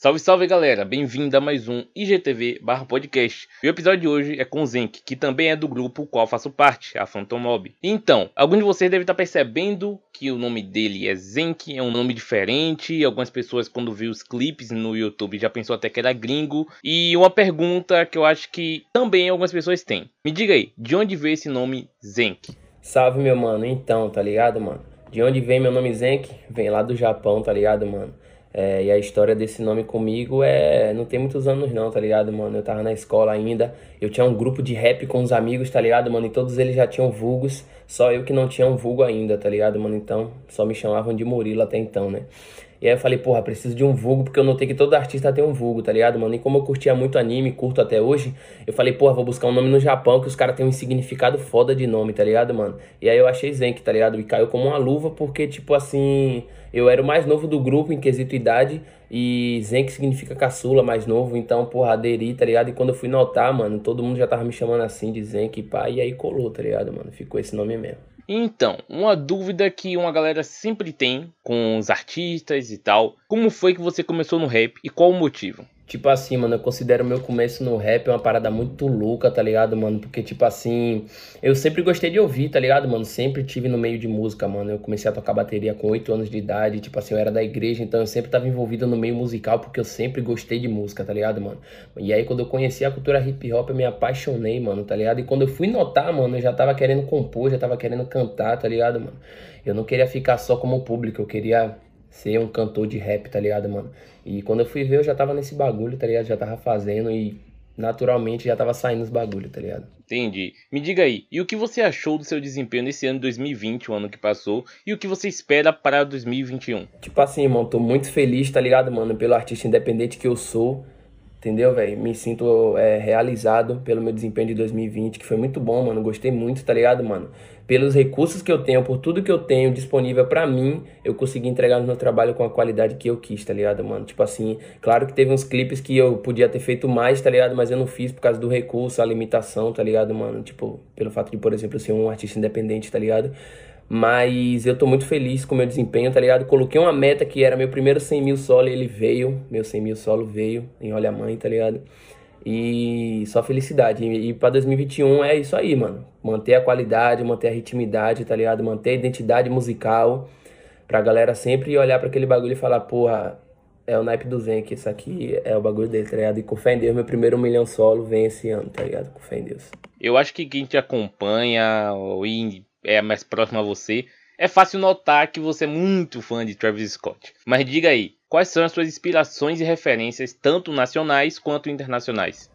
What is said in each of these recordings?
Salve, salve galera, bem-vindo a mais um IGTV barra podcast. E o episódio de hoje é com o Zenk, que também é do grupo qual faço parte, a Phantom Mob. Então, alguns de vocês devem estar percebendo que o nome dele é Zenk, é um nome diferente. Algumas pessoas, quando viu os clipes no YouTube, já pensou até que era gringo. E uma pergunta que eu acho que também algumas pessoas têm: Me diga aí, de onde veio esse nome Zenk? Salve, meu mano, então, tá ligado, mano? De onde vem meu nome Zenk? Vem lá do Japão, tá ligado, mano? É, e a história desse nome comigo é. Não tem muitos anos, não, tá ligado, mano? Eu tava na escola ainda. Eu tinha um grupo de rap com os amigos, tá ligado, mano? E todos eles já tinham vulgos. Só eu que não tinha um vulgo ainda, tá ligado, mano? Então, só me chamavam de Murilo até então, né? E aí eu falei, porra, preciso de um vulgo, porque eu notei que todo artista tem um vulgo, tá ligado, mano? E como eu curtia muito anime, curto até hoje, eu falei, porra, vou buscar um nome no Japão, que os caras têm um significado foda de nome, tá ligado, mano? E aí eu achei Zenk, tá ligado? E caiu como uma luva, porque, tipo assim, eu era o mais novo do grupo em quesito idade, e Zenk significa caçula, mais novo, então, porra, aderi, tá ligado? E quando eu fui notar, mano, todo mundo já tava me chamando assim de Zenk, pá, e aí colou, tá ligado, mano? Ficou esse nome mesmo. Então, uma dúvida que uma galera sempre tem com os artistas e tal. Como foi que você começou no rap e qual o motivo? Tipo assim, mano, eu considero meu começo no rap uma parada muito louca, tá ligado, mano? Porque, tipo assim, eu sempre gostei de ouvir, tá ligado, mano? Sempre tive no meio de música, mano. Eu comecei a tocar bateria com 8 anos de idade, tipo assim, eu era da igreja, então eu sempre tava envolvido no meio musical porque eu sempre gostei de música, tá ligado, mano? E aí, quando eu conheci a cultura hip hop, eu me apaixonei, mano, tá ligado? E quando eu fui notar, mano, eu já tava querendo compor, já tava querendo cantar, tá ligado, mano? Eu não queria ficar só como público, eu queria ser um cantor de rap, tá ligado, mano? E quando eu fui ver, eu já tava nesse bagulho, tá ligado? Já tava fazendo e naturalmente já tava saindo os bagulho, tá ligado? Entendi. Me diga aí, e o que você achou do seu desempenho nesse ano de 2020, o ano que passou, e o que você espera para 2021? Tipo assim, irmão, tô muito feliz, tá ligado, mano, pelo artista independente que eu sou. Entendeu, velho? Me sinto é, realizado pelo meu desempenho de 2020, que foi muito bom, mano. Gostei muito, tá ligado, mano? Pelos recursos que eu tenho, por tudo que eu tenho disponível para mim, eu consegui entregar no meu trabalho com a qualidade que eu quis, tá ligado, mano? Tipo assim, claro que teve uns clipes que eu podia ter feito mais, tá ligado? Mas eu não fiz por causa do recurso, a limitação, tá ligado, mano? Tipo, pelo fato de, por exemplo, ser um artista independente, tá ligado? Mas eu tô muito feliz com o meu desempenho, tá ligado? Coloquei uma meta que era meu primeiro 100 mil solo e ele veio. Meu 100 mil solo veio em Olha Mãe, tá ligado? E só felicidade. E, pra 2021 é isso aí, mano. Manter a qualidade, manter a ritmidade, tá ligado? Manter a identidade musical. Pra galera sempre olhar para aquele bagulho e falar, porra, é o naipe do Zen, que isso aqui é o bagulho dele, tá ligado? E com fé em Deus, meu primeiro milhão solo vem esse ano, tá ligado? Com fé em Deus. Eu acho que quem te acompanha e é mais próximo a você, é fácil notar que você é muito fã de Travis Scott. Mas diga aí, quais são as suas inspirações e referências, tanto nacionais quanto internacionais?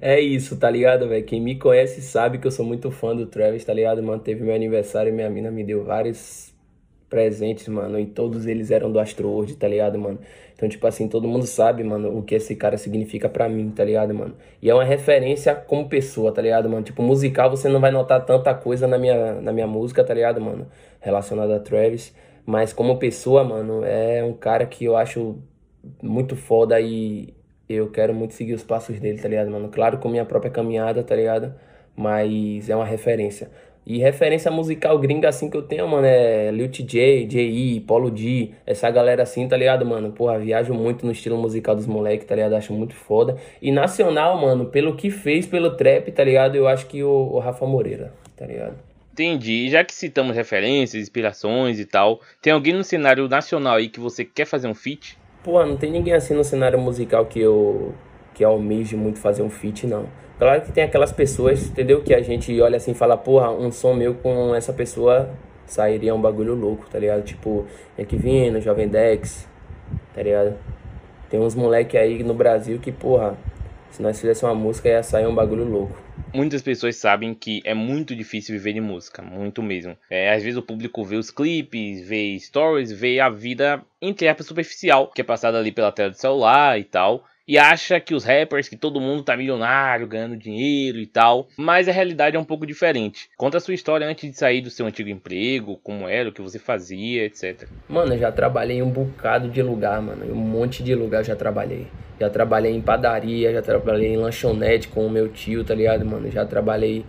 É isso, tá ligado, velho? Quem me conhece sabe que eu sou muito fã do Travis, tá ligado? Mano, teve meu aniversário e minha mina me deu vários presentes, mano, e todos eles eram do Astro World, tá ligado, mano? Então, tipo assim, todo mundo sabe, mano, o que esse cara significa para mim, tá ligado, mano? E é uma referência como pessoa, tá ligado, mano? Tipo, musical você não vai notar tanta coisa na minha, na minha música, tá ligado, mano? Relacionada a Travis. Mas como pessoa, mano, é um cara que eu acho muito foda e eu quero muito seguir os passos dele, tá ligado, mano? Claro, com minha própria caminhada, tá ligado? Mas é uma referência. E referência musical gringa assim que eu tenho, mano, é Lil TJ, J.I., Polo D, essa galera assim, tá ligado, mano? Porra, viajo muito no estilo musical dos moleques, tá ligado? Acho muito foda. E nacional, mano, pelo que fez pelo trap, tá ligado? Eu acho que o, o Rafa Moreira, tá ligado? Entendi. Já que citamos referências, inspirações e tal, tem alguém no cenário nacional aí que você quer fazer um feat? Pô, não tem ninguém assim no cenário musical que eu que almeje muito fazer um feat, não. Claro que tem aquelas pessoas, entendeu? Que a gente olha assim e fala, porra, um som meu com essa pessoa sairia um bagulho louco, tá ligado? Tipo, Equivino, Jovem Dex, tá ligado? Tem uns moleque aí no Brasil que, porra, se nós fizéssemos uma música ia sair um bagulho louco. Muitas pessoas sabem que é muito difícil viver de música, muito mesmo. É, às vezes o público vê os clipes, vê stories, vê a vida entre aspas superficial, que é passada ali pela tela do celular e tal e acha que os rappers, que todo mundo tá milionário, ganhando dinheiro e tal, mas a realidade é um pouco diferente. Conta a sua história antes de sair do seu antigo emprego, como era, o que você fazia, etc. Mano, eu já trabalhei em um bocado de lugar, mano, um monte de lugar já trabalhei. Já trabalhei em padaria, já trabalhei em lanchonete com o meu tio, tá ligado, mano? Já trabalhei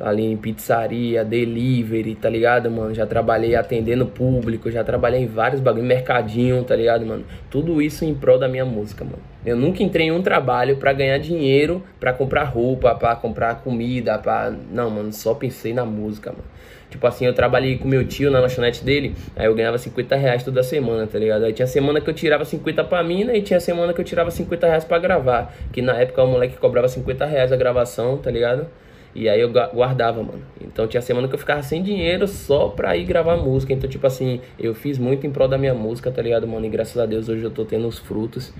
ali em pizzaria, delivery, tá ligado, mano? Já trabalhei atendendo público, já trabalhei em vários bagulhos, mercadinho, tá ligado, mano? Tudo isso em prol da minha música, mano. Eu nunca entrei em um trabalho para ganhar dinheiro, para comprar roupa, para comprar comida, para Não, mano, só pensei na música, mano. Tipo assim, eu trabalhei com meu tio na lanchonete dele, aí eu ganhava 50 reais toda semana, tá ligado? Aí tinha semana que eu tirava 50 pra mina e tinha semana que eu tirava 50 reais pra gravar. Que na época o moleque cobrava 50 reais a gravação, tá ligado? E aí eu guardava, mano. Então tinha semana que eu ficava sem dinheiro só pra ir gravar música. Então, tipo assim, eu fiz muito em prol da minha música, tá ligado, mano? E graças a Deus hoje eu tô tendo os frutos.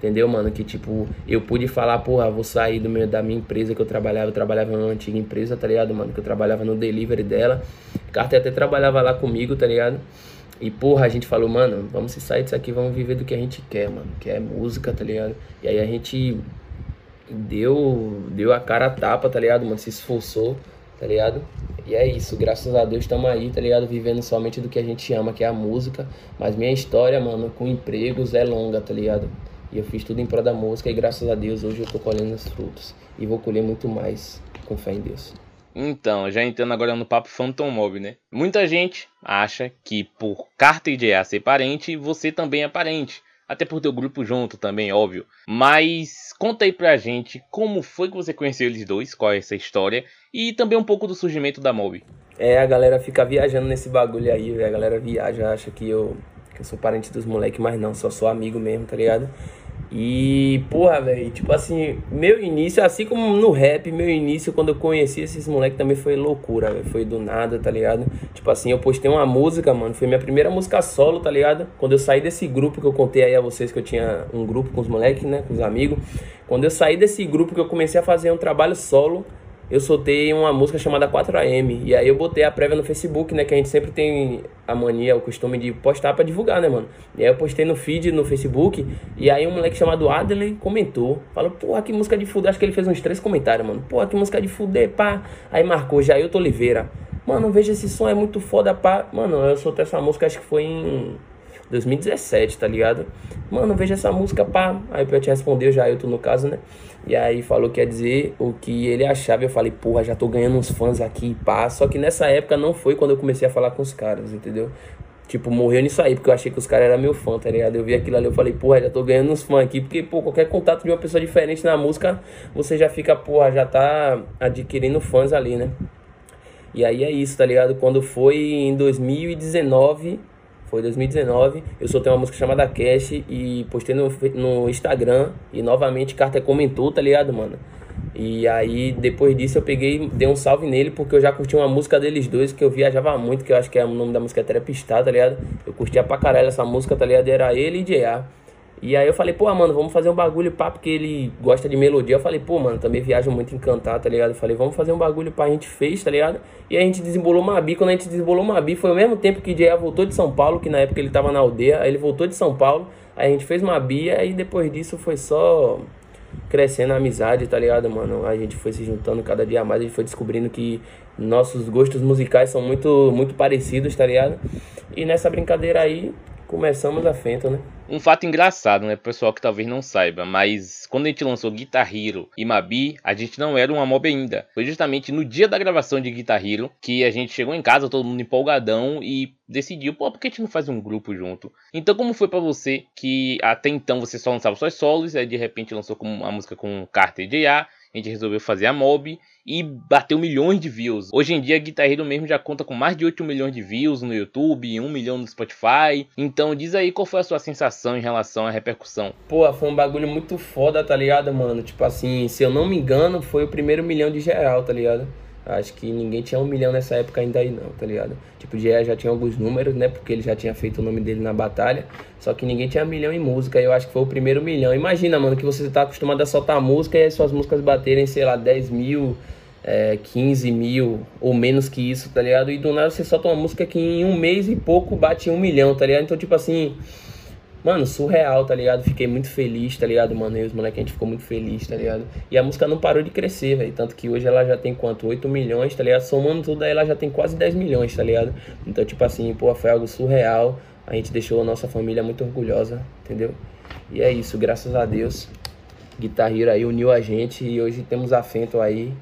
Entendeu, mano? Que tipo, eu pude falar, porra, vou sair do meu, da minha empresa que eu trabalhava. Eu trabalhava numa antiga empresa, tá ligado, mano? Que eu trabalhava no delivery dela. Carter até trabalhava lá comigo, tá ligado? E porra, a gente falou, mano, vamos se sair disso aqui, vamos viver do que a gente quer, mano. Que é música, tá ligado? E aí a gente deu, deu a cara a tapa, tá ligado, mano? Se esforçou, tá ligado? E é isso, graças a Deus estamos aí, tá ligado? Vivendo somente do que a gente ama, que é a música. Mas minha história, mano, com empregos é longa, tá ligado? E eu fiz tudo em prol da música e graças a Deus hoje eu tô colhendo os frutos. E vou colher muito mais, com fé em Deus. Então, já entrando agora no papo Phantom Mob, né? Muita gente acha que por Carter de A ser parente, você também é parente. Até por ter o grupo junto também, óbvio. Mas conta aí pra gente como foi que você conheceu eles dois, qual é essa história. E também um pouco do surgimento da Mob. É, a galera fica viajando nesse bagulho aí, a galera viaja, acha que eu, que eu sou parente dos moleques, mas não, só sou amigo mesmo, tá ligado? E, porra, velho, tipo assim, meu início, assim como no rap, meu início quando eu conheci esses moleques também foi loucura, velho. Foi do nada, tá ligado? Tipo assim, eu postei uma música, mano. Foi minha primeira música solo, tá ligado? Quando eu saí desse grupo que eu contei aí a vocês que eu tinha um grupo com os moleques, né? Com os amigos. Quando eu saí desse grupo que eu comecei a fazer um trabalho solo, eu soltei uma música chamada 4AM. E aí eu botei a prévia no Facebook, né? Que a gente sempre tem a mania, o costume de postar pra divulgar, né, mano? E aí eu postei no feed no Facebook. E aí um moleque chamado Adley comentou. Falou, porra, que música de fuder. Acho que ele fez uns três comentários, mano. Porra, que música de fuder, pá. Aí marcou Jailton Oliveira. Mano, veja esse som, é muito foda, pá. Mano, eu soltei essa música, acho que foi em 2017, tá ligado? Mano, veja essa música, pá. Aí eu te respondeu, Jailton no caso, né? E aí falou que ia dizer o que ele achava. Eu falei, porra, já tô ganhando uns fãs aqui, pá. Só que nessa época não foi quando eu comecei a falar com os caras, entendeu? Tipo, morreu nisso aí, porque eu achei que os caras eram meu fã, tá ligado? Eu vi aquilo ali, eu falei, porra, já tô ganhando uns fãs aqui, porque, pô, qualquer contato de uma pessoa diferente na música, você já fica, porra, já tá adquirindo fãs ali, né? E aí é isso, tá ligado? Quando foi em 2019, foi 2019. Eu soltei uma música chamada Cash e postei no, no Instagram. E novamente Carter comentou, tá ligado, mano? E aí, depois disso, eu peguei, dei um salve nele, porque eu já curti uma música deles dois, que eu viajava muito, que eu acho que é, o nome da música é Trepistá, tá ligado? Eu curtia pra caralho essa música, tá ligado? Era ele e J.A. E aí eu falei, pô, mano, vamos fazer um bagulho pá, porque ele gosta de melodia. Eu falei, pô, mano, também viaja muito em cantar, tá ligado? Eu falei, vamos fazer um bagulho pá, a gente fez, tá ligado? E a gente desembolou uma bi. Quando a gente desembolou uma bi, foi ao mesmo tempo que o J.A. voltou de São Paulo, que na época ele tava na aldeia, aí ele voltou de São Paulo, aí a gente fez uma bi, e depois disso foi só crescendo a amizade, tá ligado, mano? A gente foi se juntando cada dia mais, a gente foi descobrindo que nossos gostos musicais são muito, muito parecidos, tá ligado? E nessa brincadeira aí, começamos a Fento, né? Um fato engraçado, né, pessoal que talvez não saiba, mas quando a gente lançou Guitar Hero e Mabi, a gente não era uma mob ainda. Foi justamente no dia da gravação de Guitar Hero que a gente chegou em casa, todo mundo empolgadão e decidiu, pô, por que a gente não faz um grupo junto? Então, como foi para você que até então você só lançava suas solos, aí de repente lançou com uma música com Carter J.A., a gente resolveu fazer a mob e bateu milhões de views. Hoje em dia, Guitar Hero mesmo já conta com mais de 8 milhões de views no YouTube, 1 milhão no Spotify. Então diz aí qual foi a sua sensação em relação à repercussão. Pô, foi um bagulho muito foda, tá ligado, mano? Tipo assim, se eu não me engano, foi o primeiro milhão de geral, tá ligado? Acho que ninguém tinha um milhão nessa época ainda aí não, tá ligado? Tipo, o já tinha alguns números, né? Porque ele já tinha feito o nome dele na batalha. Só que ninguém tinha milhão em música. Eu acho que foi o primeiro milhão. Imagina, mano, que você tá acostumado a soltar música e as suas músicas baterem, sei lá, 10 mil, é, 15 mil ou menos que isso, tá ligado? E do nada você solta uma música que em um mês e pouco bate um milhão, tá ligado? Então, tipo assim Mano, surreal, tá ligado? Fiquei muito feliz, tá ligado, mano? E os moleques, a gente ficou muito feliz, tá ligado? E a música não parou de crescer, velho. Tanto que hoje ela já tem quanto? 8 milhões, tá ligado? Somando tudo aí, ela já tem quase 10 milhões, tá ligado? Então, tipo assim, pô, foi algo surreal. A gente deixou a nossa família muito orgulhosa, entendeu? E é isso, graças a Deus. Guitar Hero aí uniu a gente e hoje temos a aí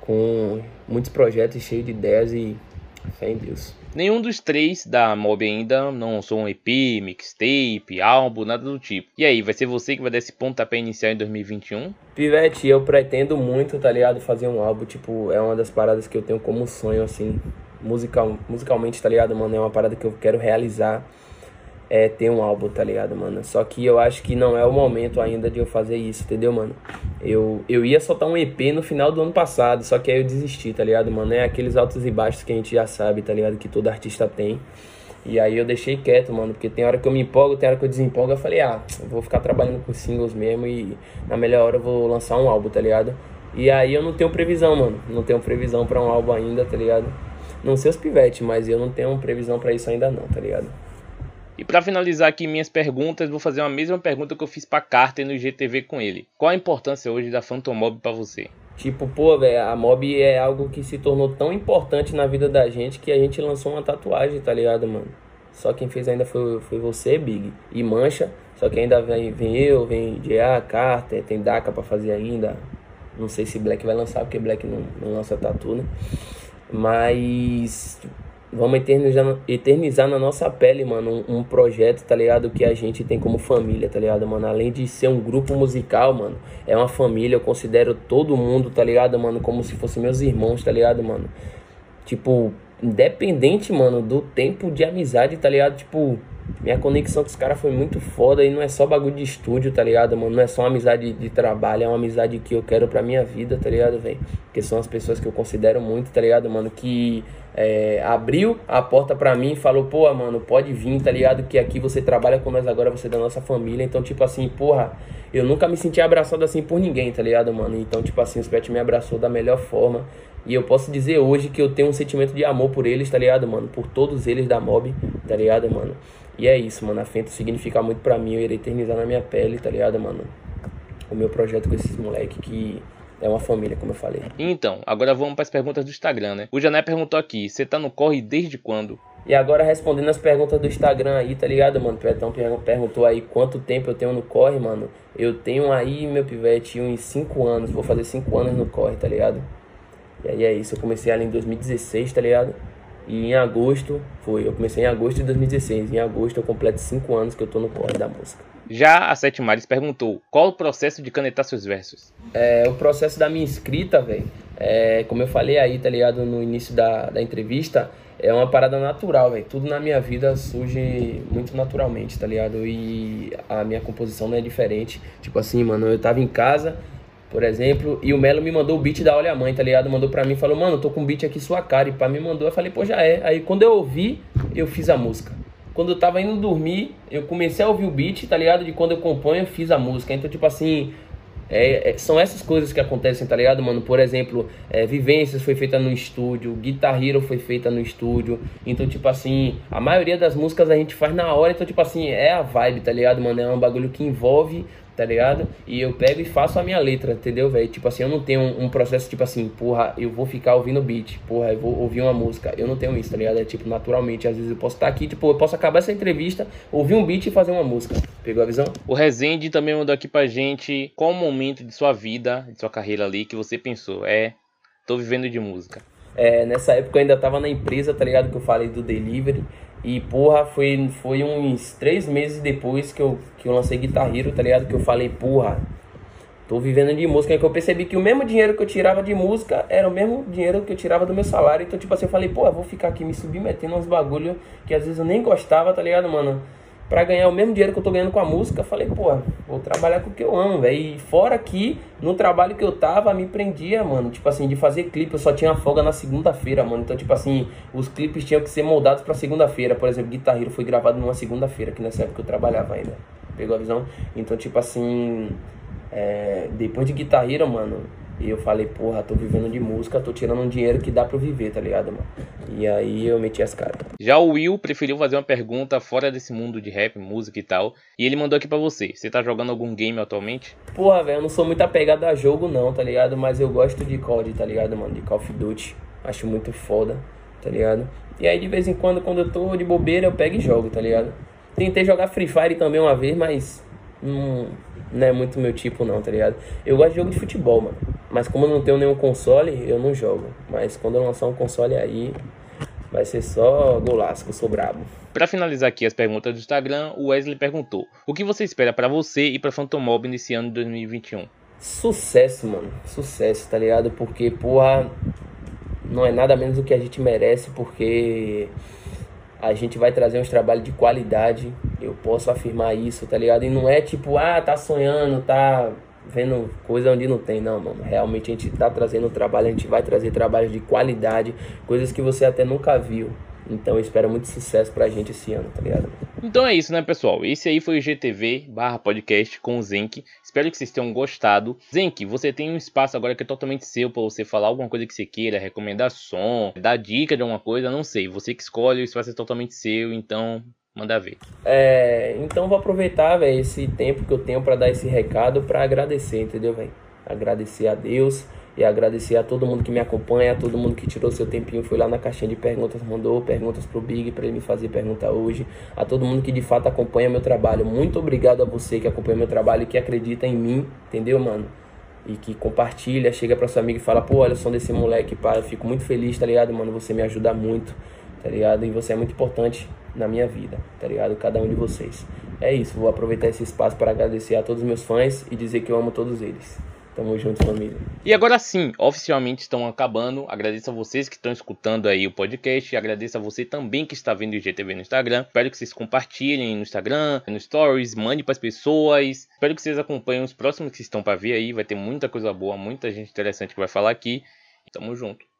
com muitos projetos cheios de ideias e fé em Deus. Nenhum dos três da Mob ainda não lançou um EP, mixtape, álbum, nada do tipo. E aí, vai ser você que vai dar esse pontapé inicial em 2021? Pivete, eu pretendo muito, tá ligado? Fazer um álbum, tipo, é uma das paradas que eu tenho como sonho, assim, musical, musicalmente, tá ligado, mano? É uma parada que eu quero realizar é ter um álbum, tá ligado, mano? Só que eu acho que não é o momento ainda de eu fazer isso, entendeu, mano? Eu, eu ia soltar um EP no final do ano passado, só que aí eu desisti, tá ligado, mano? É aqueles altos e baixos que a gente já sabe, tá ligado? Que todo artista tem. E aí eu deixei quieto, mano, porque tem hora que eu me empolgo, tem hora que eu desempolgo. Eu falei, ah, eu vou ficar trabalhando com singles mesmo e na melhor hora eu vou lançar um álbum, tá ligado? E aí eu não tenho previsão, mano. Não tenho previsão para um álbum ainda, tá ligado? Não sei os pivetes, mas eu não tenho previsão para isso ainda não, tá ligado? E para finalizar aqui minhas perguntas, vou fazer a mesma pergunta que eu fiz para Carter no IGTV com ele. Qual a importância hoje da Phantom Mob para você? Tipo, pô, velho, a mob é algo que se tornou tão importante na vida da gente que a gente lançou uma tatuagem, tá ligado, mano? Só quem fez ainda foi, foi você, Big. E Mancha. Só que ainda vem, vem eu, vem GA, Carter, tem Daka pra fazer ainda. Não sei se Black vai lançar, porque Black não, não lança tatu, né? Mas Vamos eternizar, eternizar na nossa pele, mano, um, um, projeto, tá ligado? Que a gente tem como família, tá ligado, mano? Além de ser um grupo musical, mano, é uma família. Eu considero todo mundo, tá ligado, mano? Como se fossem meus irmãos, tá ligado, mano? Tipo, independente, mano, do tempo de amizade, tá ligado? Tipo, minha conexão com os caras foi muito foda e não é só bagulho de estúdio, tá ligado, mano? Não é só uma amizade de trabalho, é uma amizade que eu quero pra minha vida, tá ligado, velho? Porque são as pessoas que eu considero muito, tá ligado, mano? Que é, abriu a porta pra mim e falou, pô, mano, pode vir, tá ligado? Que aqui você trabalha com nós agora, você é da nossa família. Então, tipo assim, porra, eu nunca me senti abraçado assim por ninguém, tá ligado, mano? Então, tipo assim, os Pet me abraçou da melhor forma. E eu posso dizer hoje que eu tenho um sentimento de amor por eles, tá ligado, mano? Por todos eles da Mob, tá ligado, mano? E é isso, mano. A Fento significa muito pra mim. Eu irei eternizar na minha pele, tá ligado, mano? O meu projeto com esses moleques que é uma família, como eu falei. Então, agora vamos para as perguntas do Instagram, né? O Jané perguntou aqui: você tá no corre desde quando? E agora respondendo as perguntas do Instagram aí, tá ligado, mano? O Petão perguntou aí quanto tempo eu tenho no corre, mano. Eu tenho aí, meu pivete, uns 5 anos. Vou fazer 5 anos no corre, tá ligado? E aí é isso. Eu comecei ali em 2016, tá ligado? E em agosto, foi, eu comecei em agosto de 2016. Em agosto eu completo 5 anos que eu tô no corre da música. Já a Sete Mares perguntou: qual o processo de canetar seus versos? É, o processo da minha escrita, velho, é, como eu falei aí, tá ligado, no início da, da entrevista, é uma parada natural, velho. Tudo na minha vida surge muito naturalmente, tá ligado? E a minha composição não é diferente. Tipo assim, mano, eu tava em casa, por exemplo, e o Melo me mandou o beat da Olha a Mãe, tá ligado? Mandou pra mim, falou, mano, tô com um beat aqui sua cara. E pra mim mandou, eu falei, pô, já é. Aí quando eu ouvi, eu fiz a música. Quando eu tava indo dormir, eu comecei a ouvir o beat, tá ligado? De quando eu componho, eu fiz a música. Então, tipo assim, é, é, são essas coisas que acontecem, tá ligado, mano? Por exemplo, é, Vivências foi feita no estúdio, Guitar Hero foi feita no estúdio. Então, tipo assim, a maioria das músicas a gente faz na hora. Então, tipo assim, é a vibe, tá ligado, mano? É um bagulho que envolve tá ligado? E eu pego e faço a minha letra, entendeu, velho? Tipo assim, eu não tenho um, um, processo tipo assim, porra, eu vou ficar ouvindo beat, porra, eu vou ouvir uma música. Eu não tenho isso, tá ligado? É tipo, naturalmente, às vezes eu posso estar aqui, tipo, eu posso acabar essa entrevista, ouvir um beat e fazer uma música. Pegou a visão? O Rezende também mandou aqui pra gente qual o momento de sua vida, de sua carreira ali, que você pensou, é, tô vivendo de música. É, nessa época eu ainda tava na empresa, tá ligado? Que eu falei do delivery. E, porra, foi, foi uns três meses depois que eu, que eu lancei Guitar Hero, tá ligado? Que eu falei, porra, tô vivendo de música. É que eu percebi que o mesmo dinheiro que eu tirava de música era o mesmo dinheiro que eu tirava do meu salário. Então, tipo assim, eu falei, porra, vou ficar aqui me submetendo uns bagulho que às vezes eu nem gostava, tá ligado, mano? Para ganhar o mesmo dinheiro que eu tô ganhando com a música, falei, pô, vou trabalhar com o que eu amo, velho. E fora que, no trabalho que eu tava, me prendia, mano. Tipo assim, de fazer clipe, eu só tinha folga na segunda-feira, mano. Então, tipo assim, os clipes tinham que ser moldados pra segunda-feira. Por exemplo, Guitarreiro foi gravado numa segunda-feira, que nessa época eu trabalhava ainda. Pegou a visão? Então, tipo assim, é, depois de Guitarreiro, mano, e eu falei, porra, tô vivendo de música, tô tirando um dinheiro que dá pra viver, tá ligado, mano? E aí eu meti as caras. Já o Will preferiu fazer uma pergunta fora desse mundo de rap, música e tal. E ele mandou aqui pra você. Você tá jogando algum game atualmente? Porra, velho, eu não sou muito apegado a jogo não, tá ligado? Mas eu gosto de COD, tá ligado, mano? De Call of Duty. Acho muito foda, tá ligado? E aí de vez em quando, quando eu tô de bobeira, eu pego e jogo, tá ligado? Tentei jogar Free Fire também uma vez, mas não, não é muito meu tipo não, tá ligado? Eu gosto de jogo de futebol, mano. Mas como eu não tenho nenhum console, eu não jogo. Mas quando eu lançar um console aí, vai ser só golaço, que eu sou brabo. Para finalizar aqui as perguntas do Instagram, o Wesley perguntou: O que você espera para você e para Phantom Mob nesse ano de 2021? Sucesso, mano. Sucesso, tá ligado? Porque, porra, não é nada menos do que a gente merece, porque a gente vai trazer uns trabalhos de qualidade. Eu posso afirmar isso, tá ligado? E não é tipo, ah, tá sonhando, tá vendo coisa onde não tem, não, mano. Realmente a gente tá trazendo trabalho, a gente vai trazer trabalhos de qualidade, coisas que você até nunca viu. Então eu espero muito sucesso pra gente esse ano, tá ligado? Então é isso, né, pessoal? Esse aí foi o GTV barra podcast com o Zenk. Espero que vocês tenham gostado. Zenk, você tem um espaço agora que é totalmente seu para você falar alguma coisa que você queira, recomendar som, dar dica de alguma coisa, não sei. Você que escolhe, o espaço é totalmente seu, então Manda ver. É, então vou aproveitar, velho, esse tempo que eu tenho para dar esse recado para agradecer, entendeu, velho? Agradecer a Deus e agradecer a todo mundo que me acompanha, a todo mundo que tirou seu tempinho, foi lá na caixinha de perguntas, mandou perguntas pro Big para ele me fazer pergunta hoje, a todo mundo que de fato acompanha meu trabalho. Muito obrigado a você que acompanha meu trabalho e que acredita em mim, entendeu, mano? E que compartilha, chega pra sua amiga e fala, pô, olha só desse moleque, pá, eu fico muito feliz, tá ligado, mano? Você me ajuda muito, tá ligado? E você é muito importante na minha vida, tá ligado? Cada um de vocês. É isso, vou aproveitar esse espaço para agradecer a todos os meus fãs e dizer que eu amo todos eles. Tamo junto, família. E agora sim, oficialmente estão acabando. Agradeço a vocês que estão escutando aí o podcast. Agradeço a você também que está vendo o IGTV no Instagram. Espero que vocês compartilhem no Instagram, no Stories, mande para as pessoas. Espero que vocês acompanhem os próximos que estão para vir aí. Vai ter muita coisa boa, muita gente interessante que vai falar aqui. Tamo junto.